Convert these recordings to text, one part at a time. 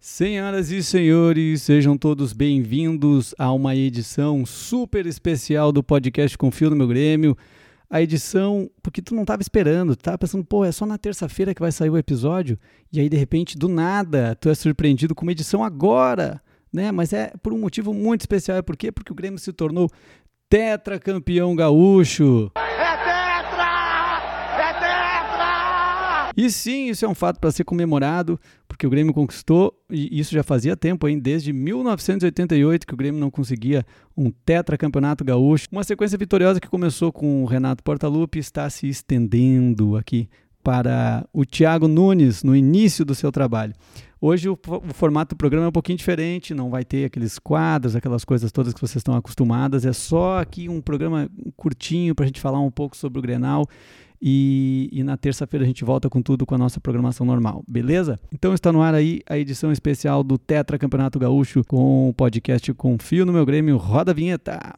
Senhoras e senhores, sejam todos bem-vindos a uma edição super especial do podcast Confio no Meu Grêmio. A edição, porque tu não estava esperando, tu estava pensando, pô, é só na terça-feira que vai sair o episódio, e aí de repente, do nada, tu é surpreendido com uma edição agora, né? Mas é por um motivo muito especial, é por quê? Porque o Grêmio se tornou tetracampeão gaúcho. E sim, isso é um fato para ser comemorado, porque o Grêmio conquistou, e isso já fazia tempo, hein? desde 1988 que o Grêmio não conseguia um tetracampeonato gaúcho. Uma sequência vitoriosa que começou com o Renato Portaluppi está se estendendo aqui para o Thiago Nunes no início do seu trabalho. Hoje o, o, formato do programa é um pouquinho diferente, não vai ter aqueles quadros, aquelas coisas todas que vocês estão acostumadas. É só aqui um programa curtinho para a gente falar um pouco sobre o Grenal e, e na terça-feira a gente volta com tudo com a nossa programação normal, beleza? Então está no ar aí a edição especial do Tetra Campeonato Gaúcho com o podcast Confio no Meu Grêmio. Roda a vinheta!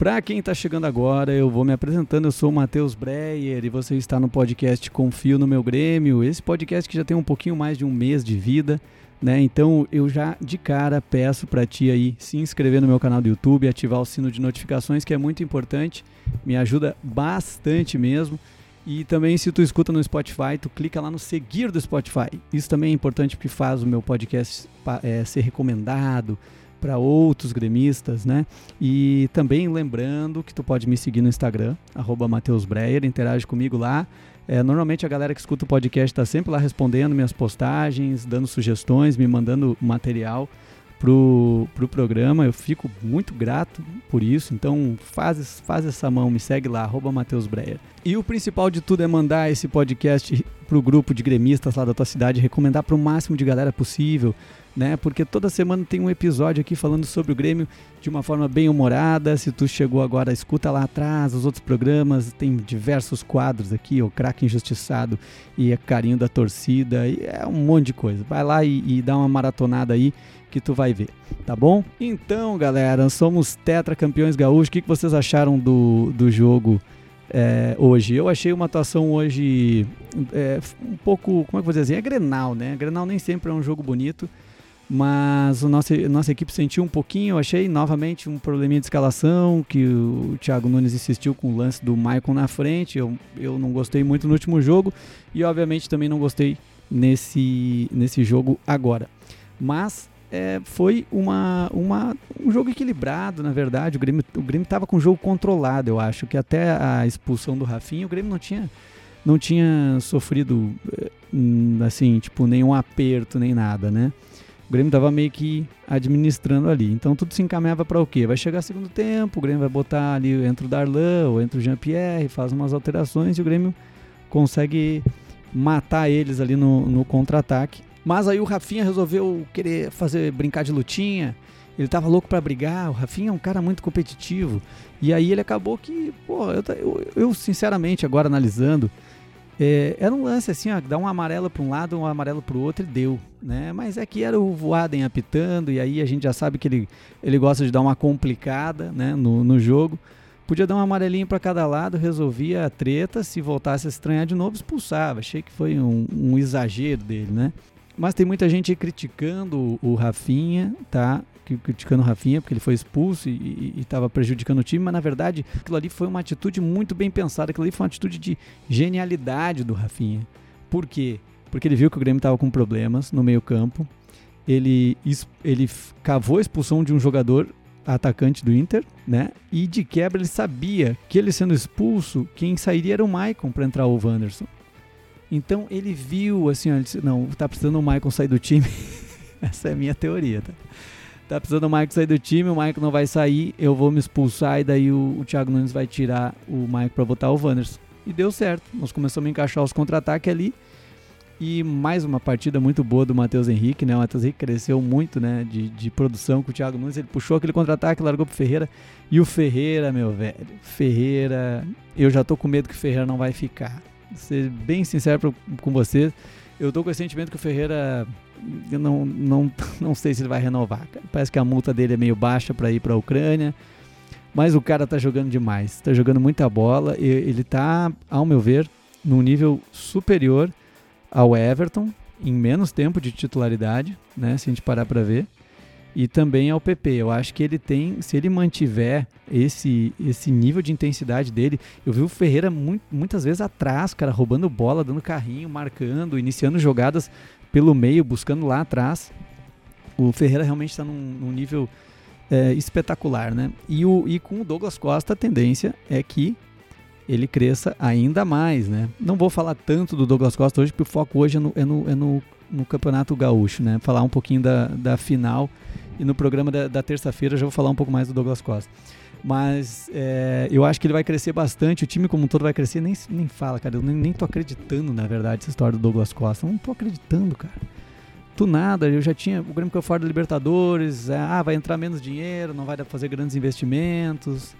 Para quem está chegando agora, eu vou me apresentando. Eu sou o Matheus Breyer e você está no podcast Confio no Meu Grêmio. Esse podcast que já tem um pouquinho mais de um mês de vida, né? Então eu já de cara peço para ti aí se inscrever no meu canal do YouTube, ativar o sino de notificações, que é muito importante, me ajuda bastante mesmo. E também se tu escuta no Spotify, tu clica lá no seguir do Spotify. Isso também é importante porque faz o meu podcast é, ser recomendado para outros gremistas, né? E também lembrando que tu pode me seguir no Instagram, arroba Breyer, interage comigo lá. É, normalmente a galera que escuta o podcast está sempre lá respondendo minhas postagens, dando sugestões, me mandando material pro, pro programa. Eu fico muito grato por isso. Então faz, faz essa mão, me segue lá, arroba Mateus Breyer. E o principal de tudo é mandar esse podcast pro grupo de gremistas lá da tua cidade, recomendar para o máximo de galera possível né? Porque toda semana tem um episódio aqui falando sobre o Grêmio de uma forma bem humorada. Se tu chegou agora, escuta lá atrás os outros programas, tem diversos quadros aqui, o craque injustiçado e é carinho da torcida, e é um monte de coisa. Vai lá e, e dá uma maratonada aí que tu vai ver, tá bom? Então, galera, somos tetracampeões gaúchos. O que, que vocês acharam do, do jogo? É, hoje. Eu achei uma atuação hoje é, um pouco, como é que eu vou dizer assim? É Grenal, né? Grenal nem sempre é um jogo bonito mas o nosso, a nossa equipe sentiu um pouquinho, eu achei novamente um probleminha de escalação, que o Thiago Nunes insistiu com o lance do Maicon na frente, eu, eu não gostei muito no último jogo e obviamente também não gostei nesse, nesse jogo agora. Mas é, foi uma, uma, um jogo equilibrado, na verdade, o Grêmio o Grêmio estava com o jogo controlado, eu acho, que até a expulsão do Rafinha, o Grêmio não tinha não tinha sofrido eh, assim, tipo, nenhum aperto nem nada, né? o Grêmio estava meio que administrando ali. Então tudo se encaminhava para o quê? Vai chegar segundo tempo, o Grêmio vai botar ali entre o Darlan ou entre o Jean-Pierre, faz umas alterações e o Grêmio consegue matar eles ali no, no contra-ataque. Mas aí o Rafinha resolveu querer fazer brincar de lutinha. Ele tava louco para brigar. O Rafinha é um cara muito competitivo. E aí ele acabou que, pô, eu, eu, eu sinceramente, agora analisando, é, era um lance assim, ó, dá um amarelo para um lado, um amarelo para o outro e deu, né? Mas é que era o Voaden apitando e aí a gente já sabe que ele, ele gosta de dar uma complicada, né, no, no jogo. Podia dar um amarelinho para cada lado, resolvia a treta, se voltasse a estranhar de novo, expulsava. Achei que foi um, um exagero dele, né? Mas tem muita gente criticando o Rafinha, tá? criticando o Rafinha porque ele foi expulso e estava prejudicando o time, mas na verdade aquilo ali foi uma atitude muito bem pensada, aquilo ali foi uma atitude de genialidade do Rafinha. Por quê? Porque ele viu que o Grêmio estava com problemas no meio campo, ele, ele cavou a expulsão de um jogador atacante do Inter, né? E de quebra ele sabia que ele sendo expulso, quem sairia era o Maicon para entrar o Wanderson. Então ele viu assim, ó, disse, não, tá precisando o Maicon sair do time. Essa é a minha teoria, tá? Tá precisando o Mike sair do time, o Mike não vai sair, eu vou me expulsar e daí o, o Thiago Nunes vai tirar o Mike para botar o Wanderson. E deu certo. Nós começamos a encaixar os contra-ataques ali. E mais uma partida muito boa do Matheus Henrique, né? O Matheus Henrique cresceu muito, né? De, de produção com o Thiago Nunes. Ele puxou aquele contra-ataque, largou pro Ferreira. E o Ferreira, meu velho, Ferreira, eu já tô com medo que o Ferreira não vai ficar. Ser bem sincero com vocês, eu tô com esse sentimento que o Ferreira eu não, não, não sei se ele vai renovar. Parece que a multa dele é meio baixa para ir para a Ucrânia. Mas o cara tá jogando demais, tá jogando muita bola. E ele tá, ao meu ver, num nível superior ao Everton, em menos tempo de titularidade, né? Se a gente parar para ver. E também ao PP. Eu acho que ele tem, se ele mantiver esse, esse nível de intensidade dele, eu vi o Ferreira muito, muitas vezes atrás, cara, roubando bola, dando carrinho, marcando, iniciando jogadas pelo meio, buscando lá atrás. O Ferreira realmente está num, num, nível é, espetacular, né? E, o, e com o Douglas Costa a tendência é que ele cresça ainda mais, né? Não vou falar tanto do Douglas Costa hoje, porque o foco hoje é no, é no, é no, no Campeonato Gaúcho, né? Falar um pouquinho da, da final e no programa da, da terça-feira já vou falar um pouco mais do Douglas Costa. Mas é, eu acho que ele vai crescer bastante, o time como um todo vai crescer, nem, nem fala, cara. Eu nem, nem tô acreditando, na verdade, essa história do Douglas Costa. Eu não tô acreditando, cara. Do nada, eu já tinha. O Grêmio que eu fora da Libertadores, é, ah, vai entrar menos dinheiro, não vai dar pra fazer grandes investimentos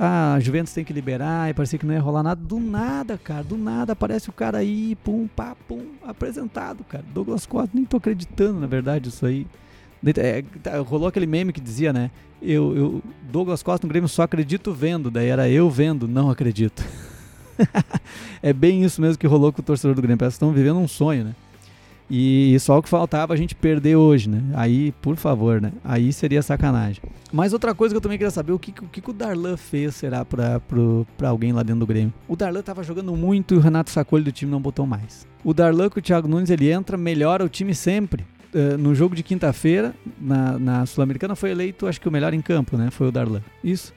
ah, a Juventus tem que liberar, e parecia que não ia rolar nada. Do nada, cara, do nada aparece o cara aí, pum, pá, pum, apresentado, cara. Douglas Costa, nem tô acreditando, na verdade, isso aí. É, tá, rolou aquele meme que dizia, né? Eu, eu, Douglas Costa no Grêmio só acredito vendo, daí era eu vendo, não acredito. é bem isso mesmo que rolou com o torcedor do Grêmio. Parece que estão vivendo um sonho, né? E só o que faltava a gente perder hoje, né? Aí, por favor, né? Aí seria sacanagem. Mas outra coisa que eu também queria saber, o que, o, que o Darlan fez, será, pra, pro, pra alguém lá dentro do Grêmio? O Darlan tava jogando muito e o Renato Sacoli do time não botou mais. O Darlan com o Thiago Nunes, ele entra, melhora o time sempre. Uh, no jogo de quinta-feira, na, na Sul-Americana, foi eleito, acho que o melhor em campo, né? Foi o Darlan. Isso.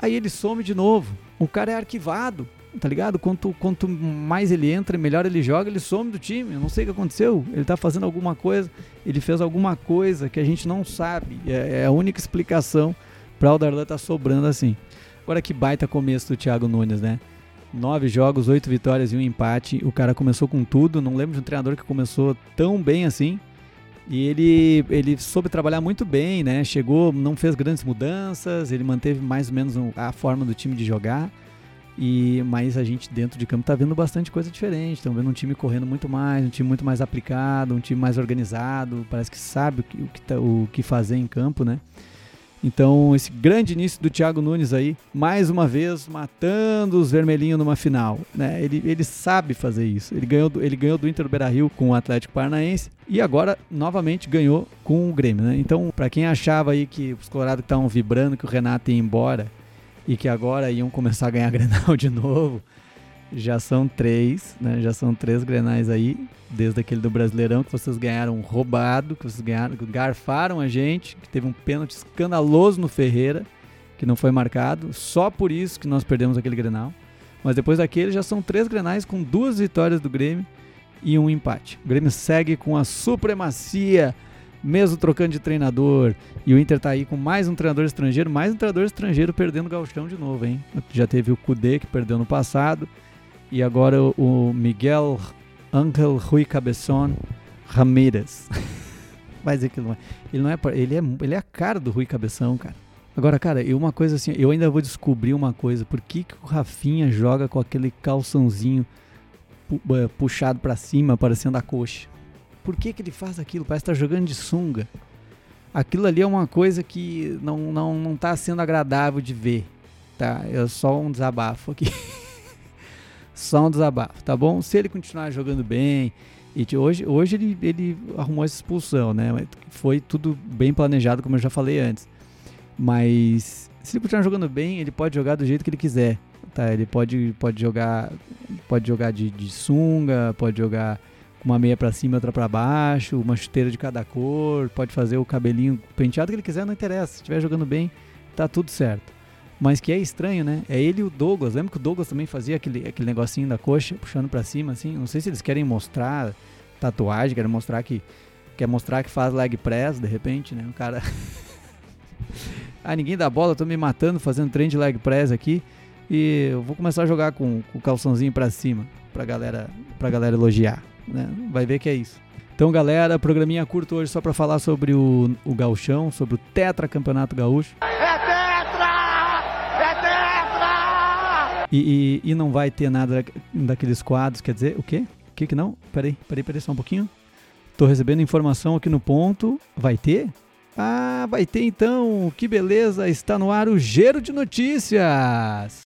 Aí ele some de novo. O cara é arquivado tá ligado? Quanto, quanto mais ele entra, melhor ele joga, ele some do time. Eu não sei o que aconteceu. Ele tá fazendo alguma coisa, ele fez alguma coisa que a gente não sabe. É, é a única explicação para o Darlan tá sobrando assim. Agora que baita começo do Thiago Nunes, né? Nove jogos, oito vitórias e um empate. O cara começou com tudo. Não lembro de um treinador que começou tão bem assim. E ele, ele soube trabalhar muito bem, né? Chegou, não fez grandes mudanças, ele manteve mais ou menos a forma do time de jogar. E, mas a gente dentro de campo tá vendo bastante coisa diferente. Estamos vendo um time correndo muito mais, um time muito mais aplicado, um time mais organizado, parece que sabe o que, o que, tá, o que fazer em campo, né? Então, esse grande início do Thiago Nunes aí, mais uma vez matando os vermelhinhos numa final. Né? Ele, ele sabe fazer isso. Ele ganhou, ele ganhou do Inter Beira Rio com o Atlético Paranaense e agora novamente ganhou com o Grêmio. Né? Então, para quem achava aí que os Colorados estavam vibrando, que o Renato ia embora e que agora iam começar a ganhar Grenal de novo. Já são três, né? Já são três Grenais aí, desde aquele do Brasileirão que vocês ganharam roubado, que vocês ganharam, garfaram a gente, que teve um pênalti escandaloso no Ferreira, que não foi marcado, só por isso que nós perdemos aquele Grenal. Mas depois daquele já são três Grenais com duas vitórias do Grêmio e um empate. O Grêmio segue com a supremacia mesmo trocando de treinador, e o Inter tá aí com mais um treinador estrangeiro, mais um treinador estrangeiro perdendo o gauchão de novo, hein? Já teve o Kudê que perdeu no passado, e agora o Miguel Angel Rui Cabeçon Ramírez. Dizer que ele não é. Ele, não é, ele, é, ele é a cara do Rui Cabeção, cara. Agora, cara, e uma coisa assim, eu ainda vou descobrir uma coisa. Por que, que o Rafinha joga com aquele calçãozinho eh, puxado para cima, parecendo a coxa? Por que, que ele faz aquilo? Parece estar tá jogando de sunga. Aquilo ali é uma coisa que não, não, não tá sendo agradável de ver. Tá? É só um desabafo aqui. só um desabafo, tá bom? Se ele continuar jogando bem. E hoje, hoje ele, ele arrumou essa expulsão, né? Foi tudo bem planejado, como eu já falei antes. Mas se ele continuar jogando bem, ele pode jogar do jeito que ele quiser. Tá? Ele pode, pode jogar pode jogar de, de sunga, pode jogar uma meia para cima, outra para baixo, uma chuteira de cada cor, pode fazer o cabelinho penteado que ele quiser, não interessa. Se estiver jogando bem, tá tudo certo. Mas que é estranho, né? É ele e o Douglas. Lembra que o Douglas também fazia aquele, aquele negocinho da coxa, puxando para cima, assim? Não sei se eles querem mostrar tatuagem, querem mostrar que. Quer mostrar que faz leg press, de repente, né? O cara. ah, ninguém dá bola, tô me matando fazendo trem de leg press aqui. E eu vou começar a jogar com, com o calçãozinho para cima, pra galera, pra galera elogiar né? Vai ver que é isso. Então, galera, programinha curto hoje só para falar sobre o, o gauchão, sobre o Tetra Campeonato Gaúcho. É Tetra! É Tetra! E, e, e, não vai ter nada daqueles quadros, quer dizer, o quê? O que que não? Peraí, peraí, peraí só um pouquinho. Tô recebendo informação aqui no ponto. Vai ter? Ah, vai ter então, que beleza, está no ar o Giro de Notícias.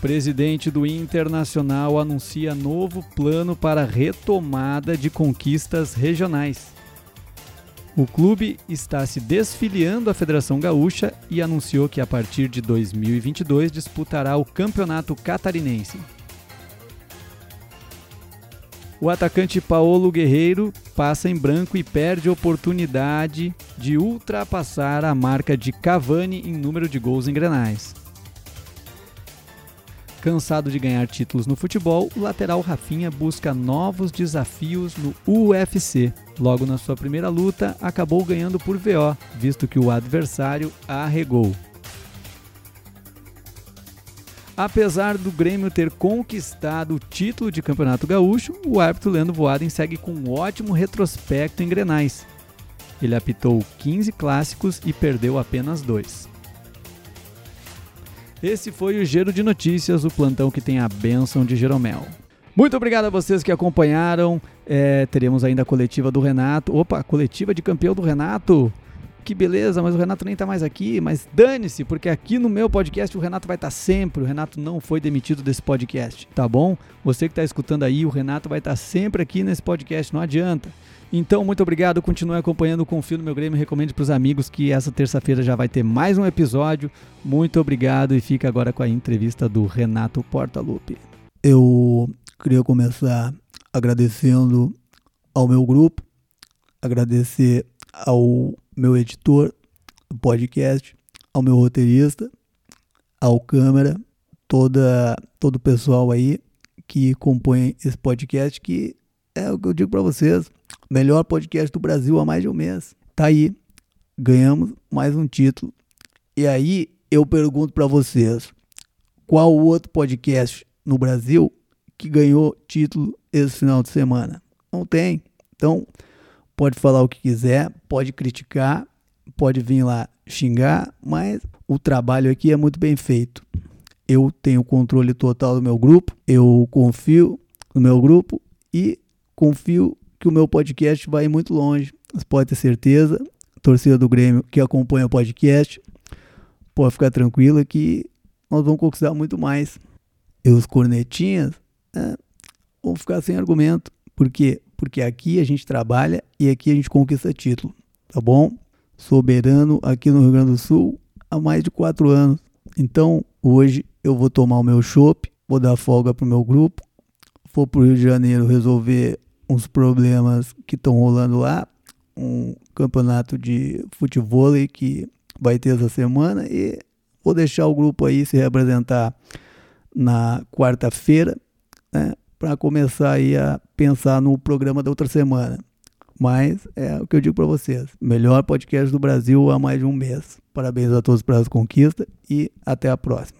Presidente do Internacional anuncia novo plano para retomada de conquistas regionais. O clube está se desfiliando à Federação Gaúcha e anunciou que a partir de 2022 disputará o Campeonato Catarinense. O atacante Paulo Guerreiro passa em branco e perde oportunidade de ultrapassar a marca de Cavani em número de gols em grenais. Cansado de ganhar títulos no futebol, o lateral Rafinha busca novos desafios no UFC. Logo na sua primeira luta, acabou ganhando por VO, visto que o adversário arregou. Apesar do Grêmio ter conquistado o título de Campeonato Gaúcho, o árbitro Leandro Voaden segue com um ótimo retrospecto em Grenais. Ele apitou 15 clássicos e perdeu apenas dois. Esse foi o Giro de Notícias, o plantão que tem a bênção de Jeromel. Muito obrigado a vocês que acompanharam. É, teremos ainda a coletiva do Renato. Opa, coletiva de campeão do Renato. Que beleza, mas o Renato nem tá mais aqui. Mas dane-se, porque aqui no meu podcast o Renato vai estar tá sempre. O Renato não foi demitido desse podcast, tá bom? Você que está escutando aí, o Renato vai estar tá sempre aqui nesse podcast, não adianta. Então, muito obrigado. Continue acompanhando o Confio no Meu Grêmio. Recomendo para os amigos que essa terça-feira já vai ter mais um episódio. Muito obrigado e fica agora com a entrevista do Renato Portaluppi. Eu queria começar agradecendo ao meu grupo, agradecer ao meu editor do podcast, ao meu roteirista, ao câmera, toda todo o pessoal aí que compõe esse podcast que é o que eu digo para vocês, melhor podcast do Brasil há mais de um mês. Tá aí, ganhamos mais um título. E aí eu pergunto para vocês, qual outro podcast no Brasil que ganhou título esse final de semana? Não tem. Então, pode falar o que quiser, pode criticar, pode vir lá xingar, mas o trabalho aqui é muito bem feito. Eu tenho controle total do meu grupo, eu confio no meu grupo e confio que o meu podcast vai muito longe. Você pode ter certeza, torcida do Grêmio que acompanha o podcast, pode ficar tranquila que nós vamos conquistar muito mais. E os cornetinhas é, vão ficar sem argumento. Por quê? Porque aqui a gente trabalha e aqui a gente conquista título, tá bom? Soberano aqui no Rio Grande do Sul há mais de quatro anos. Então hoje eu vou tomar o meu chopp, vou dar folga pro meu grupo, vou pro Rio de Janeiro resolver uns problemas que estão rolando lá, um campeonato de futebol que vai ter essa semana e vou deixar o grupo aí se representar na quarta-feira, né, para começar aí a pensar no programa da outra semana. Mas é o que eu digo para vocês: melhor podcast do Brasil há mais de um mês. Parabéns a todos pelas conquistas e até a próxima.